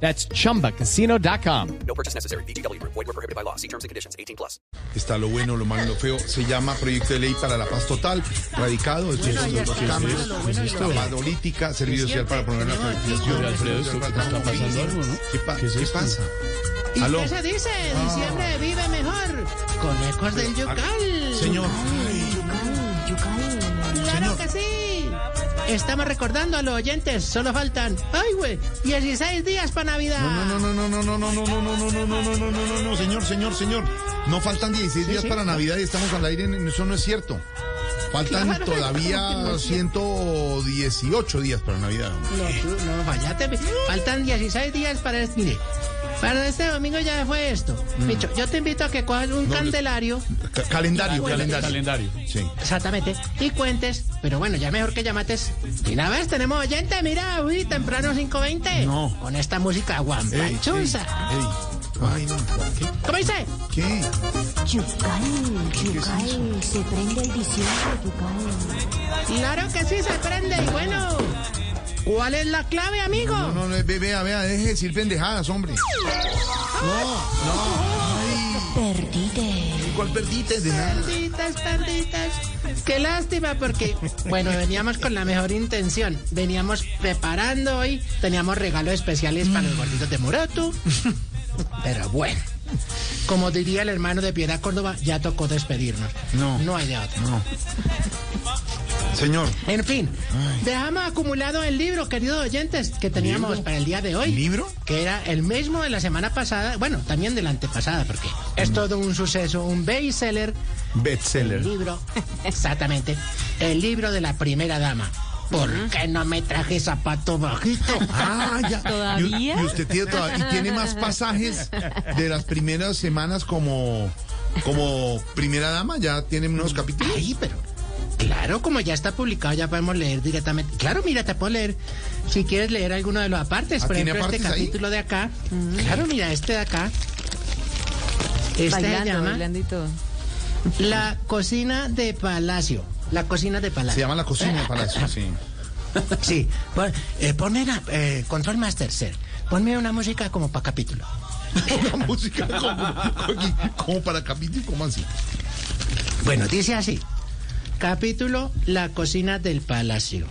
That's chumbacasino.com. No purchase necessary. BGW. Void were prohibited by law. See terms and conditions. 18 plus. Está lo bueno, lo malo y lo feo. Se llama Proyecto de Ley para la Paz Total, radicado. Son los cambios. La padolítica, servicio social para promover la fertilización. Alfredo, ¿esto qué está pasando algo, no? ¿Qué, pa- ¿Qué es qué pasa? ¿Y ¿Aló? qué se dice? Diciembre vive mejor. Con ecos del yucal. Señor, Claro que sí. Estamos recordando a los oyentes. Solo faltan, ay, güey, 16 días para Navidad. no, no, no, no, no, no, no, no, no, no, no, no, no, no, no, no, no, no, señor, señor, señor. No faltan 16 días para Navidad y estamos al aire. Eso no es cierto. Faltan Claro, todavía no, 118 días para Navidad. No, tú, no, fallate. Faltan 16 días para este. Mire, para este domingo ya fue esto. Micho, yo te invito a que cojas un Mm. No, candelario. Ca- calendario, calendario. Calendario. Sí. Exactamente. Y cuentes, pero bueno, ya mejor que llamates. Y una vez tenemos oyente, mira, uy, temprano 5.20. No. Con esta música guampanchusa. ey, ey. Ay, no. ¿Qué? ¿Cómo dice? ¿Qué? Yucal, Yucal, se prende el diciembre, Yucal. Claro que sí se prende. Y bueno, ¿cuál es la clave, amigo? No, no, no, ve- vea, vea, deje de decir pendejadas, hombre. No, no. Ay, Perdite. ¿cuál perdiste? De nada. Perditas, perditas. Qué lástima porque, bueno, veníamos con la mejor intención. Veníamos preparando hoy, teníamos regalos especiales para los gorditos de Morotu. Pero bueno, como diría el hermano de Piedad Córdoba, ya tocó despedirnos. No. No hay de otra. No. Señor, En fin, dejamos acumulado el libro, queridos oyentes, que teníamos ¿Libro? para el día de hoy. ¿Libro? Que era el mismo de la semana pasada, bueno, también de la antepasada, porque es todo un suceso, un bestseller. bestseller. El libro, exactamente, el libro de la primera dama. ¿Por qué no me traje zapato bajito? Ah, ya. ¿Todavía? Y, y usted tiene toda- y tiene más pasajes de las primeras semanas como como primera dama, ya tiene unos capítulos. Ay, pero claro, como ya está publicado, ya podemos leer directamente. Claro, mira, te puedo leer. Si quieres leer alguno de los apartes, Ah, por ¿tiene ejemplo, este ahí? capítulo de acá. Claro, mira, este de acá. Este se Bailando, llama bailando y todo. La cocina de palacio. La cocina de Se palacio. llama la cocina de palacio, sí. Sí. Pon, eh, ponme una, eh, Control Master, Sir. Ponme una música como para capítulo. Una música como, como para capítulo, ¿cómo así? Bueno, dice así. Capítulo La cocina del palacio.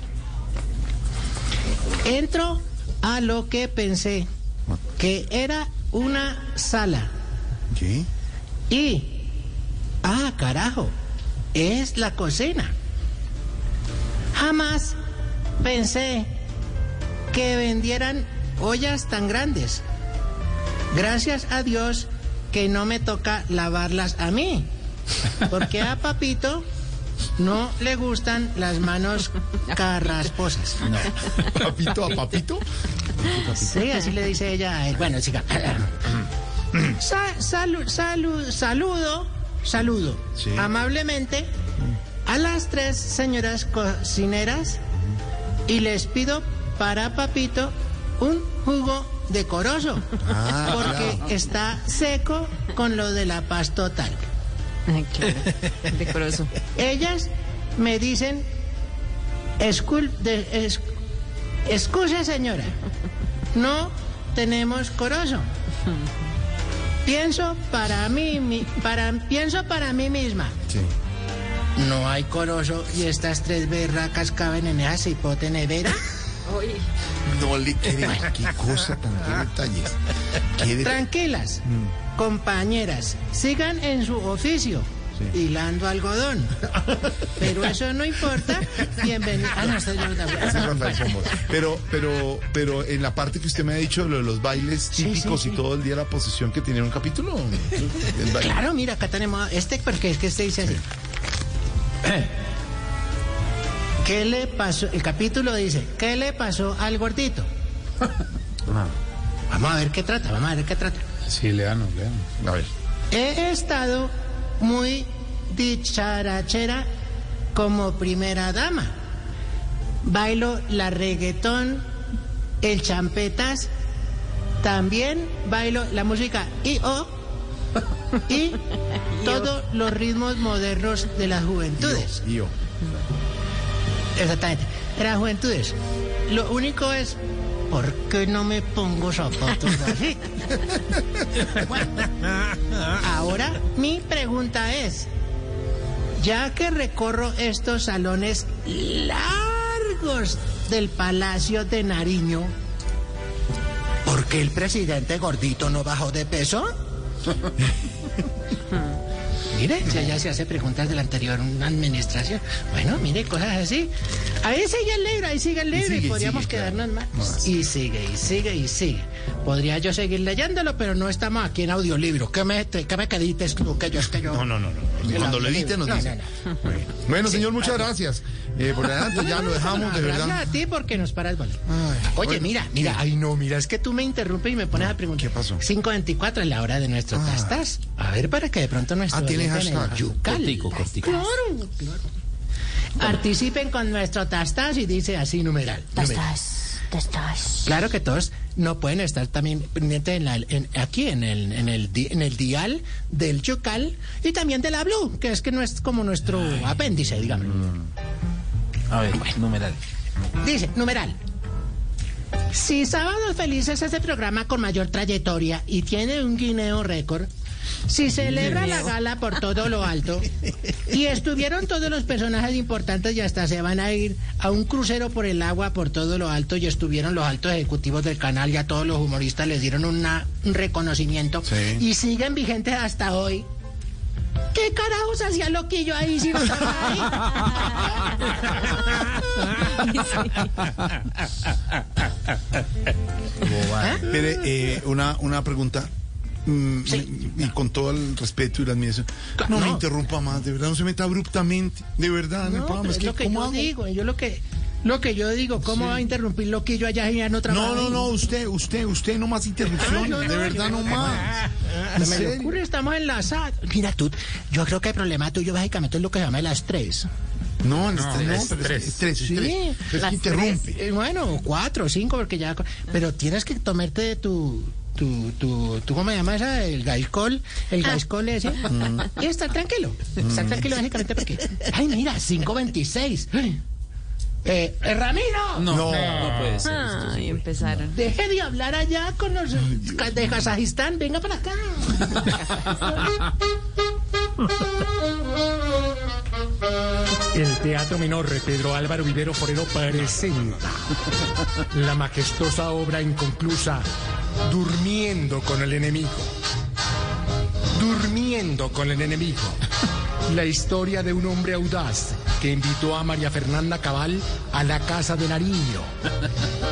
Entro a lo que pensé que era una sala ¿Qué? y... Ah, carajo, es la cocina. Jamás pensé que vendieran ollas tan grandes. Gracias a Dios que no me toca lavarlas a mí. Porque a Papito no le gustan las manos carrasposas. ¿Papito a papito? Sí, así le dice ella a él. Bueno, siga. Sa- salu- salu- saludo, saludo Sí. amablemente a las tres señoras cocineras y les pido para Papito un jugo decoroso. Ah, porque claro. está seco con lo de la paz total. Ay, claro. Decoroso. Ellas me dicen, "Escul- de- es- excuse señora, no tenemos corozo. Pienso para mí, mi- para, pienso para mí misma. Sí. No hay corozo y estas tres berracas caben en esa cipote No le quede. Qué cosa tan qué detalles. Qué de- Tranquilas, compañeras, sigan en su oficio. Sí. Hilando algodón. Pero eso no importa. Bienvenido. Ah, no, estoy-. Pero, pero, pero en la parte que usted me ha dicho, lo de los bailes típicos sí, y todo el día la posesión que tiene un capítulo. Claro, mira, acá tenemos este porque es que este dice así. ¿Qué le pasó? El capítulo dice, ¿qué le pasó al gordito? Vamos a ver qué trata, vamos a ver qué trata. Sí, léanos, léanos. A ver. he estado muy dicharachera como primera dama. Bailo la reggaetón, el champetas, también bailo la música I.O. y todos los ritmos modernos de las juventudes. Yo. Exactamente, las juventudes. Lo único es, ¿por qué no me pongo zapatos así? Bueno, ahora mi pregunta es, ya que recorro estos salones largos del Palacio de Nariño, ¿por qué el presidente gordito no bajó de peso? Mire, si ella se hace preguntas de la anterior administración. Bueno, mire, cosas así. Ahí sigue el libro, ahí sigue el libro y, sigue, podríamos sigue, claro. quedarnos más. Y sigue, y sigue, y sigue. Podría yo seguir leyéndolo, pero no estamos aquí en audiolibro. ¿Qué me, qué me quedites tú? Que yo, es que yo... No, no, no. no. Cuando lo audiolibro. edite nos No, dice. no, no. Bueno, señor, muchas gracias. Eh, por adelante ya lo dejamos, de Gracias verdad. a ti porque nos paras bola. Ay, Oye, bueno, mira, mira, ay no, mira, es que tú me interrumpes y me pones a preguntar. ¿qué pasó? 5.24 es la hora de nuestro Ah. tastas. A ver, para que de pronto nuestro... Ah, tiene hashtag. Yucal. Cortico, cortico. Claro, claro. Participen con nuestro tastas y dice así numeral. Tastas, tastas. Claro que todos no pueden estar también pendientes en la- en- aquí en el, en, el, di- en el dial del Yucal y también de la Blue, que es que no es como nuestro apéndice, digamos. A ver, numeral. Dice, numeral. Si Sábados Felices es el programa con mayor trayectoria y tiene un guineo récord, si celebra la gala por todo lo alto y estuvieron todos los personajes importantes y hasta se van a ir a un crucero por el agua por todo lo alto y estuvieron los altos ejecutivos del canal y a todos los humoristas les dieron una- un reconocimiento Sí. y siguen vigentes hasta hoy. ¿Qué carajos hacía Loquillo ahí si no estaba ahí? Mire, eh, una, una pregunta. Mm, Sí. Y con todo el respeto y la admiración. No, me No. interrumpa más, de verdad, no se meta abruptamente. De verdad, No, pero Es que, lo que ¿cómo yo hago? digo, yo lo que lo que yo digo, ¿cómo va a interrumpir Loquillo allá y ya no? No, no, no, usted, usted, usted, no más interrupciones. No, no, de no, verdad, yo- no más. Se ¿En me serio? ocurre, estamos enlazados. Mira tú, yo creo que el problema tuyo básicamente es lo que se llama el estrés. No, el estrés, no, es pero es tres. estrés, Sí, estrés. Que interrumpe. Eh, bueno, cuatro o cinco, porque ya. Pero tienes que tomarte tu. Tu, tu, tu, ¿cómo se llama esa? El gaiscol, el gaiscol ese. Y estar tranquilo. Estar tranquilo básicamente porque. Ay, mira, 5.26. Eh, eh, Ramiro, No, no, no puede ser. sí. empezaron. deje de hablar allá con los de Kazajistán. Venga para acá. El Teatro Menor Pedro Álvaro Vivero Forero presenta la majestuosa obra inconclusa Durmiendo con el enemigo. Durmiendo con el enemigo. La historia de un hombre audaz que invitó a María Fernanda Cabal a la casa de Nariño.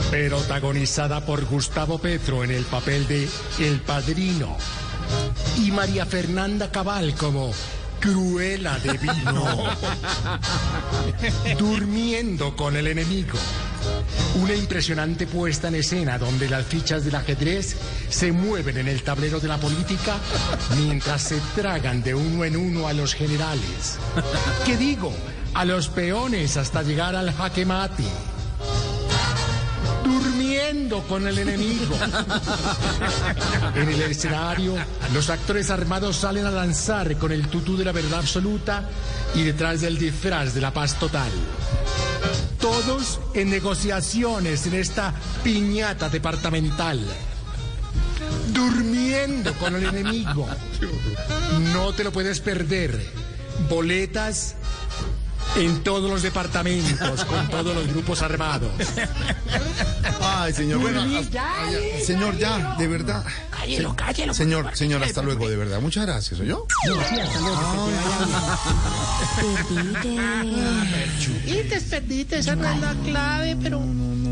Protagonizada por Gustavo Petro en el papel de El Padrino y María Fernanda Cabal como Cruela de Vino. Durmiendo con el enemigo. Una impresionante puesta en escena donde las fichas del ajedrez se mueven en el tablero de la política mientras se tragan de uno en uno a los generales. ¿Qué digo? A los peones hasta llegar al jaque mate durmiendo con el enemigo. En el escenario, los actores armados salen a lanzar con el tutú de la verdad absoluta y detrás del disfraz de la paz total. Todos en negociaciones en esta piñata departamental. Durmiendo con el enemigo. No te lo puedes perder. Boletas en todos los departamentos, con todos los grupos armados. Ay, señor, bueno, hasta- ya, ya, señor, ya, de verdad. Cállelo, cállelo. Señor, señor, hasta luego, de verdad. Muchas gracias, ¿oyó? Sí, hasta luego, te vaya bien. Perdite. Y te perdiste, esa no es la clave, pero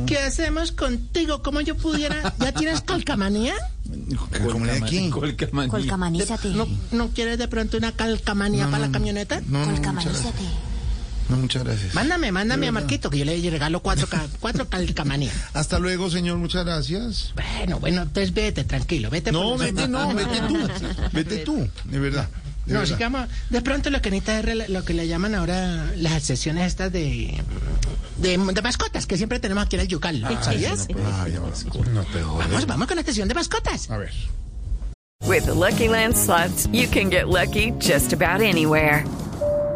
¿qué hacemos contigo? ¿Cómo yo pudiera? ¿Ya tienes calcamanía? ¿Cómo le aquí? Colcamanía. Colcamanízate. ¿No, ¿No quieres de pronto una calcamanía No, para la camioneta? No, no, muchas gracias. Colcamanízate. No, muchas gracias. Mándame, mándame a Marquito, que yo le regalo cuatro, cuatro calcamanía. Hasta luego, señor, muchas gracias. Bueno, bueno, entonces vete, tranquilo, vete. No, por vete, no, vete tú. Vete tú, de verdad. De No, verdad. sigamos. De pronto lo que necesita es lo que le llaman ahora las sesiones estas de, de, de mascotas que siempre tenemos aquí en el Yucal. ¿Sabías? Ay, ahora No, peor. Vamos, vamos con la sesión de mascotas. A ver. With the Lucky Land slots, you can get lucky just about anywhere.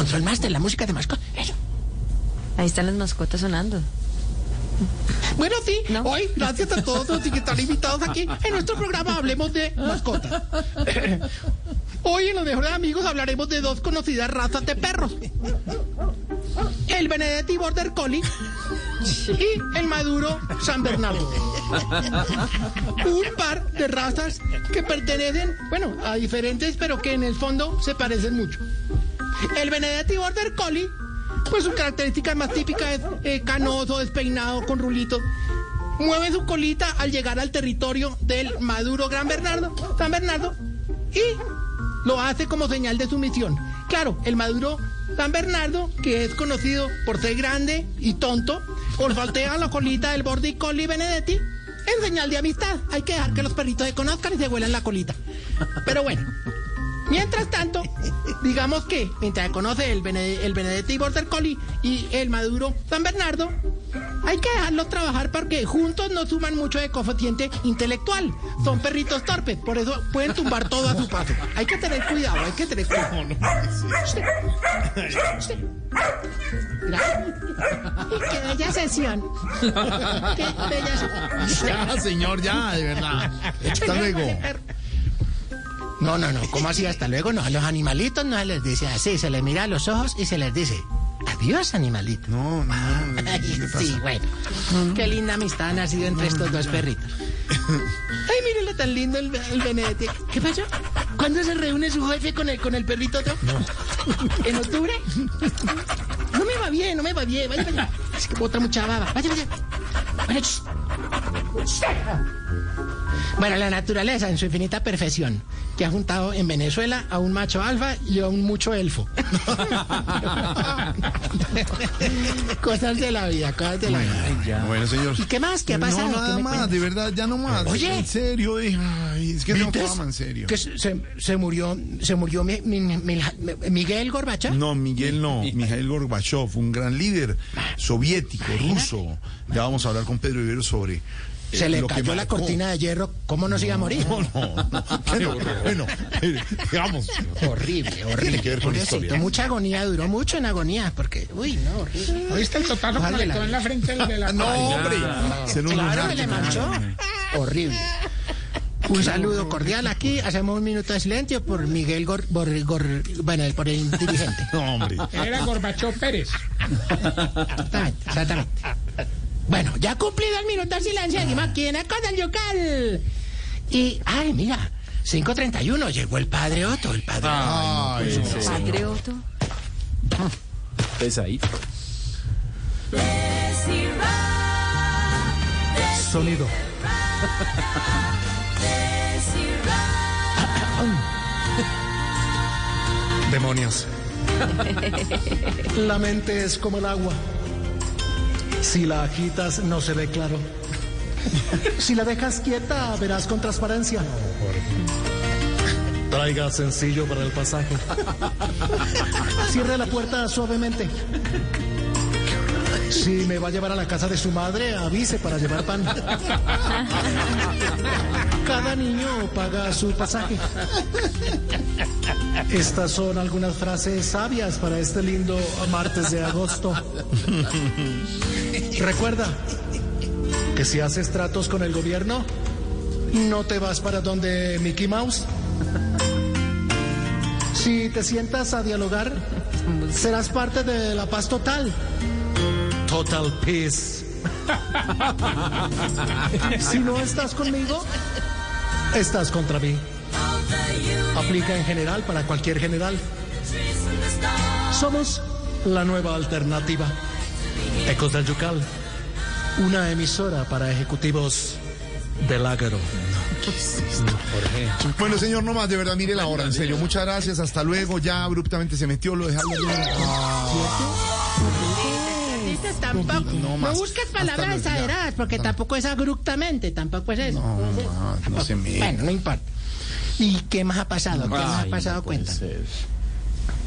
Control Master, la música de mascotas. Eso. Ahí están las mascotas sonando. Bueno, sí, ¿No? hoy, gracias a todos los que están invitados aquí en nuestro programa, hablemos de mascotas. Hoy en Los Mejores Amigos hablaremos de dos conocidas razas de perros. El Benedetti Border Collie y el Maduro San Bernardo. Un par de razas que pertenecen, bueno, a diferentes, pero que en el fondo se parecen mucho. El Benedetti Border Collie, pues su característica más típica es eh, canoso, despeinado, con rulitos. Mueve su colita al llegar al territorio del Maduro Gran Bernardo, San Bernardo, y lo hace como señal de sumisión. Claro, el Maduro San Bernardo, que es conocido por ser grande y tonto, olfatea la colita del Border Collie Benedetti en señal de amistad. Hay que dejar que los perritos se conozcan y se huelan la colita. Pero bueno, Mientras tanto, digamos que mientras conoce el, Bene- el Benedetti Border Collie y el Maduro San Bernardo, hay que dejarlos trabajar porque juntos no suman mucho de coeficiente intelectual. Son perritos torpes, por eso pueden tumbar todo a su paso. Hay que tener cuidado, hay que tener cuidado. Qué bella sesión. Qué bella sesión. Ya, señor, ya, de verdad. Hasta luego. No, no, no, ¿cómo así? Hasta luego, no. A los animalitos no se les dice así, se les mira a los ojos y se les dice, adiós, animalito. No, no, sí, bueno. Qué linda amistad ha nacido entre estos dos perritos. Ay, mírenlo tan lindo el, el Benedetti. ¿Qué pasó? ¿Cuándo se reúne su jefe con el, con el perrito otro? ¿En octubre? No me va bien, no me va bien. Vaya, vaya. Es que bota mucha baba. Vaya, vaya. Bueno, ch- bueno, la naturaleza en su infinita perfección, que ha juntado en Venezuela a un macho alfa y a un mucho elfo. cosas de la vida, cosas de la vida. Bueno, señor. ¿Y qué más? ¿Qué ha pasado? No, ¿Qué nada más, cuentas? de verdad, ya no más. Oye. En serio, eh, ay, es que no fama, en serio. Que se, murió, se murió mi- mi- mi- mi- Miguel Gorbachev. No, Miguel no, Mijail Gorbachev, un gran líder soviético, ruso. Ya vamos a hablar con Pedro Ibero sobre. Eh, Se le que cayó la cortina de hierro. ¿Cómo no se iba a morir? No, no, no. Bueno, eh, digamos. Horrible, horrible. Tiene que ver con Pobrecito, historia. Mucha agonía, duró mucho en agonía, porque, uy, no, horrible. ¿Oíste el totazo Vale, le en la frente de la... No, hombre. Claro, lunar. le manchó. Horrible. Un saludo cordial aquí. Hacemos un minuto de silencio por Miguel Gor, Gor- Gor- bueno, por el dirigente. No, hombre. Era Gorbachov Pérez. Exactamente, exactamente. Bueno, ya cumplido el minuto de silencio. Seguimos aquí en del Yucal. Y, ay, mira, 5.31. Llegó el padre Otto, el padre Ay, no. Padre Otto. Pesadito. Sonido. Demonios. La mente es como el agua. Si la agitas, no se ve claro. Si la dejas quieta, verás con transparencia. Traiga sencillo para el pasaje. Cierre la puerta suavemente. Si me va a llevar a la casa de su madre, avise para llevar pan. Cada niño paga su pasaje. Estas son algunas frases sabias para este lindo martes de agosto. Recuerda que si haces tratos con el gobierno, no te vas para donde Mickey Mouse. Si te sientas a dialogar, serás parte de la paz total. Total peace. Si no estás conmigo, estás contra mí. Aplica en general para cualquier general. Somos la nueva alternativa. Ecos del Yucal. Una emisora para ejecutivos del Ágaro. Bueno, señor, no más, de verdad, mire la hora, en serio. Muchas gracias, hasta luego. Ya abruptamente se metió, lo dejamos. Dices, tampoco. No No, más. busques palabras exageradas, porque tampoco es abruptamente, tampoco es eso. No, más, no se me. Bueno, no importa. ¿Y qué más ha pasado? ¿Qué más ha pasado? Cuenta.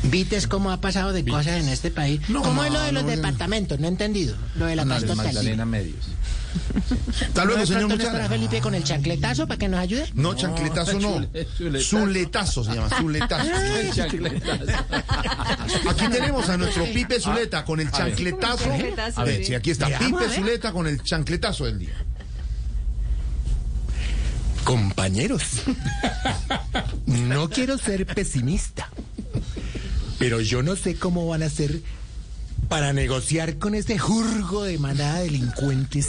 ¿Vites cómo ha pasado de cosas en este país? No, ¿Cómo es lo de los no, no. departamentos? No he entendido. Lo de la paz total. Magdalena Medios. Hasta ¿No luego, señor. no gracias. Felipe con el chancletazo para que nos ayude? No, chancletazo no. Zuletazo se llama, zuletazo. Aquí tenemos a nuestro Pipe Zuleta con el chancletazo. A ver, sí. sí, aquí está Pipe. Zuleta con el chancletazo del día. Compañeros, no quiero ser pesimista, pero yo no sé cómo van a hacer para negociar con ese jurgo de manada de delincuentes.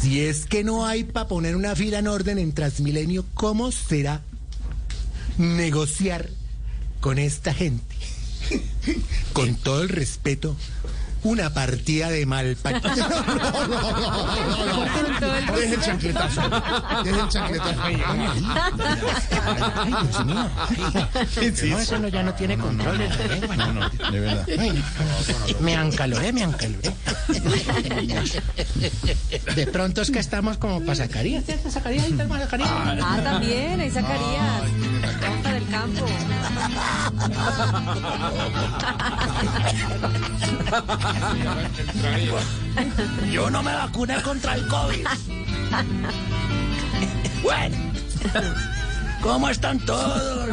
Si es que no hay para poner una fila en orden en Transmilenio, ¿cómo será negociar con esta gente? Con todo el respeto, una partida de mal Deje el chancletazo. Deje el chancletazo. Ay, Dios mío. No, eso no, ya no tiene control. no. No, de verdad. Ay, me ancaloré, me ancaloré. De pronto es que estamos como para Zacarías. Zacarías, ahí está. Ah, también, hay Zacarías. Campo. Yo no me vacuné contra el COVID. Bueno, ¿cómo están todos?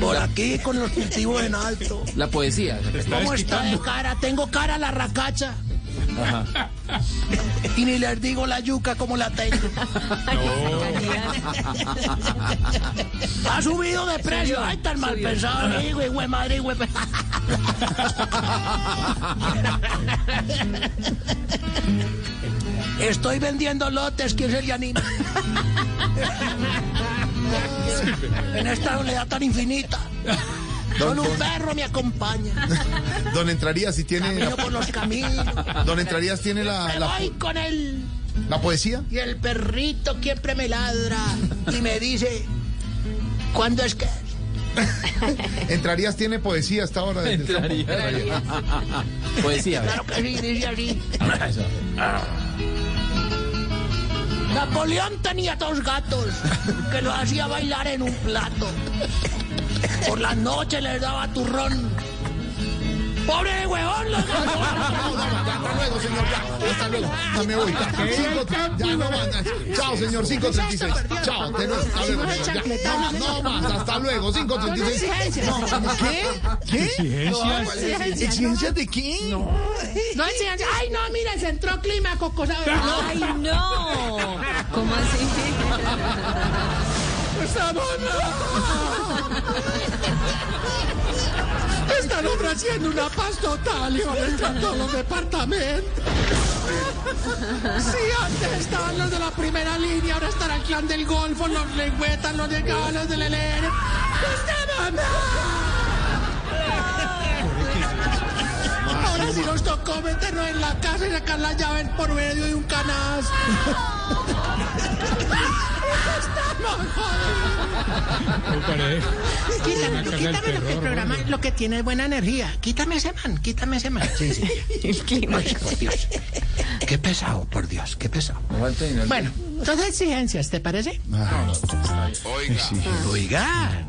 Por aquí con los cultivos en alto. La poesía. ¿Cómo está de cara? Tengo cara a la racacha. Y ni les digo la yuca como la tengo. Ha subido de precio. Ay, tan mal pensado. Madre, güey. Estoy vendiendo lotes. ¿Quién se le anima? En esta soledad tan infinita. Solo un perro me acompaña. Don Entrarías, si tiene. Camino por los caminos. Don Entrarías tiene la, Me la, voy con él. la poesía. Y el perrito siempre me ladra y me dice, ¿cuándo es que? es?". Entrarías tiene poesía hasta ahora. desde el campo. Entraría. Poesía. Claro que sí, dice así. Napoleón tenía dos gatos que los hacía bailar en un plato. Por la noche les daba turrón. ¡Pobre huevón! Los gatos! No, no, ya, hasta luego, señor. Ya, hasta luego. Ya me voy. Cinco- ya no más. Chao, señor. 536. Chao. te- Hasta luego. Ya, no más, no más. Hasta luego. 536. No, ¿Qué? ¿Qué? Exigencias. ¿Exigencias de qué? No exigencias. Ay, no, mira, se entró clima, cocosa. ¡Ay, no! ¿Cómo así? Están ofreciendo una paz total y van a todos los departamentos. Si antes estaban los de la primera línea, ahora estará el clan del Golfo, los lengüetas, los de Galo, los del ELN. ¡Estamos mal! Sí nos tocó meternos en la casa y sacar las llaves por medio de un canasto. Quítame, quítame lo que el programa, lo que tiene es buena energía. Quítame ese man, quítame ese man. Sí, sí. El clima. Ay, por Dios. Qué pesado, por Dios, qué pesado. Bueno, entonces exigencias, ¿te parece? Oiga.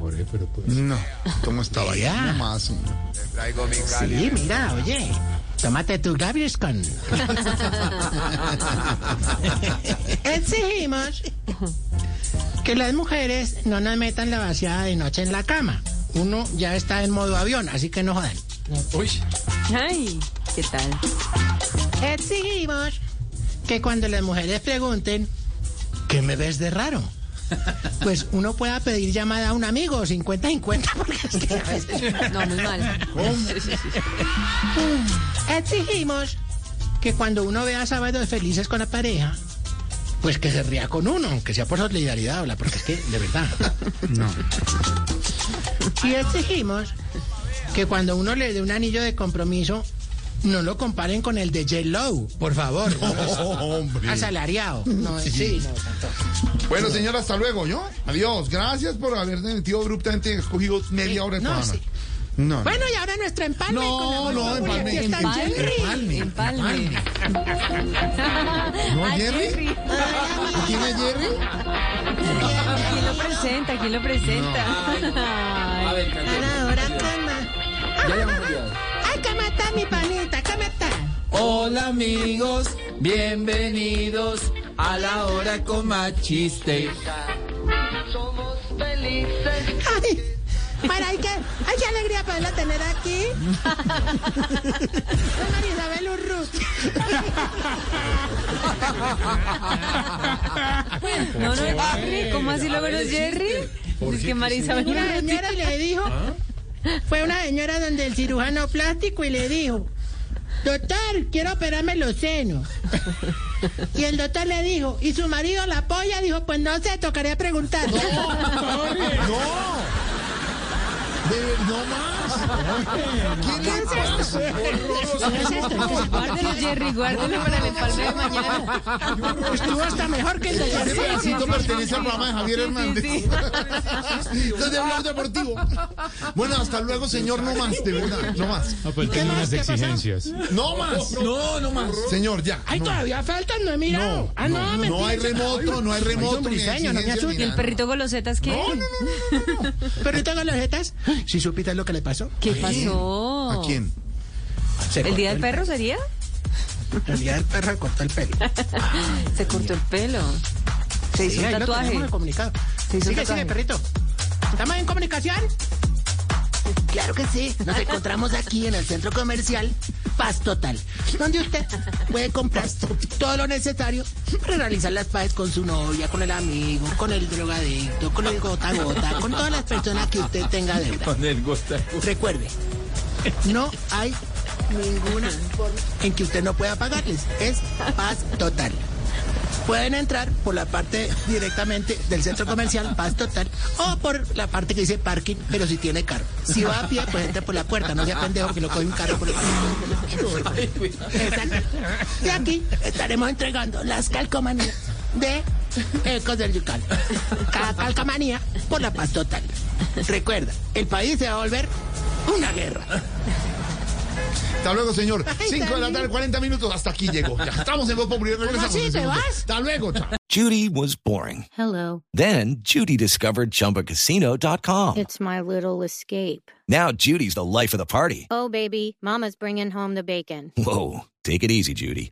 No, ¿cómo estaba? Ya. No más. Sí, mira, oye. Tómate tu Gaviscon. Exigimos que las mujeres no nos metan la vaciada de noche en la cama. Uno ya está en modo avión, así que no jodan. Uy, Ay, ¿qué tal? Exigimos que cuando las mujeres pregunten, ¿qué me ves de raro? Pues uno pueda pedir llamada a un amigo 50-50 porque es que a veces- No, muy mal. Exigimos que cuando uno vea sábados felices con la pareja, pues que se ría con uno, aunque sea por solidaridad, habla, porque es que, de verdad. No. Y exigimos que cuando uno le dé un anillo de compromiso, no lo comparen con el de J-Lo, por favor. hombre. Asalariado. No, sí, no, tanto. Bueno, señor, hasta luego, ¿yo? Adiós. Gracias por haber metido abruptamente escogido media hora de No, sí. No, no. Bueno, y ahora nuestro empalme. No, con la no, empalme, Aquí está Empalme. Jerry. Empalme. ¿No, Jerry? ¿Quién es Jerry? ¿Quién lo presenta? ¿Quién lo presenta? A Ay, ver. Ahora, cama. Ya habíamos olvidado. Ay, ¿cómo está mi panita? Hola amigos, bienvenidos a la hora con más chiste. Ay, para, ay, qué, ay, qué alegría poderla tener aquí. Soy María Isabel Urrut. No, no, Jerry. ¿Cómo así no es Jerry? Es que María Isabel Una Urruti. señora le dijo, fue una señora donde el cirujano plástico y le dijo, doctor, quiero operarme los senos. Y el doctor le dijo, ¿y su marido la apoya? Dijo, pues no sé, tocaría preguntar. No. De- no más. ¿Quién le pasa? ¿Qué es esto? Guárdelo, Jerry, guárdelo para el empalme de mañana. Estuvo hasta mejor que el de Ese ayer. pedacito pertenece al programa de Javier Hernández. Desde Blog Deportivo. Bueno, hasta luego, señor. No más, de verdad. No más. pues ¿Qué más? ¿Qué pasó? No más. No, no más. Señor, ya. Ay, no. todavía faltan, no he mirado. No, ah, no, no, me no hay remoto, no hay Ay, remoto, no ¿Y el perrito Golosetas qué? No, no, no, no, no, no. Perrito con Si supiste lo que le pasó. ¿Qué pasó? ¿A quién? Se ¿El día del perro sería? El día del perro le cortó el pelo. Se cortó el pelo. Se hizo Sí, un lo tatuaje. el comunicado. Se hizo un sigue, tatuaje. sigue, perrito. ¿Estamos en comunicación? Claro que sí. Nos encontramos aquí en el centro comercial Paz Total, donde usted puede comprar todo lo necesario para realizar las paces con su novia, con el amigo, con el drogadicto, con el gota a gota, con todas las personas que usted tenga deuda. Con el gota. Recuerde, no hay ninguna forma en que usted no pueda pagarles. Es paz total. Pueden entrar por la parte directamente del centro comercial Paz Total o por la parte que dice parking, pero si tiene carro. Si va a pie, pues entre por la puerta, no sea pendejo que lo coge un carro por el Exacto. Y aquí estaremos entregando las calcomanías de Ecos del Yucal. Cada calcamanía por la paz total. Recuerda, el país se va a volver una guerra. Hasta luego, señor. Ay, 5 de la tarde, 40 minutos. Hasta aquí llegó. Ya estamos en Voz Popular. Regresamos. así? ¿Te vas? Hasta luego. Chao. Judy was boring. Hello. Then Judy discovered ChumbaCasino.com. It's my little escape. Now Judy's the life of the party. Oh, baby, Mama's bringing home the bacon. Whoa, take it easy, Judy.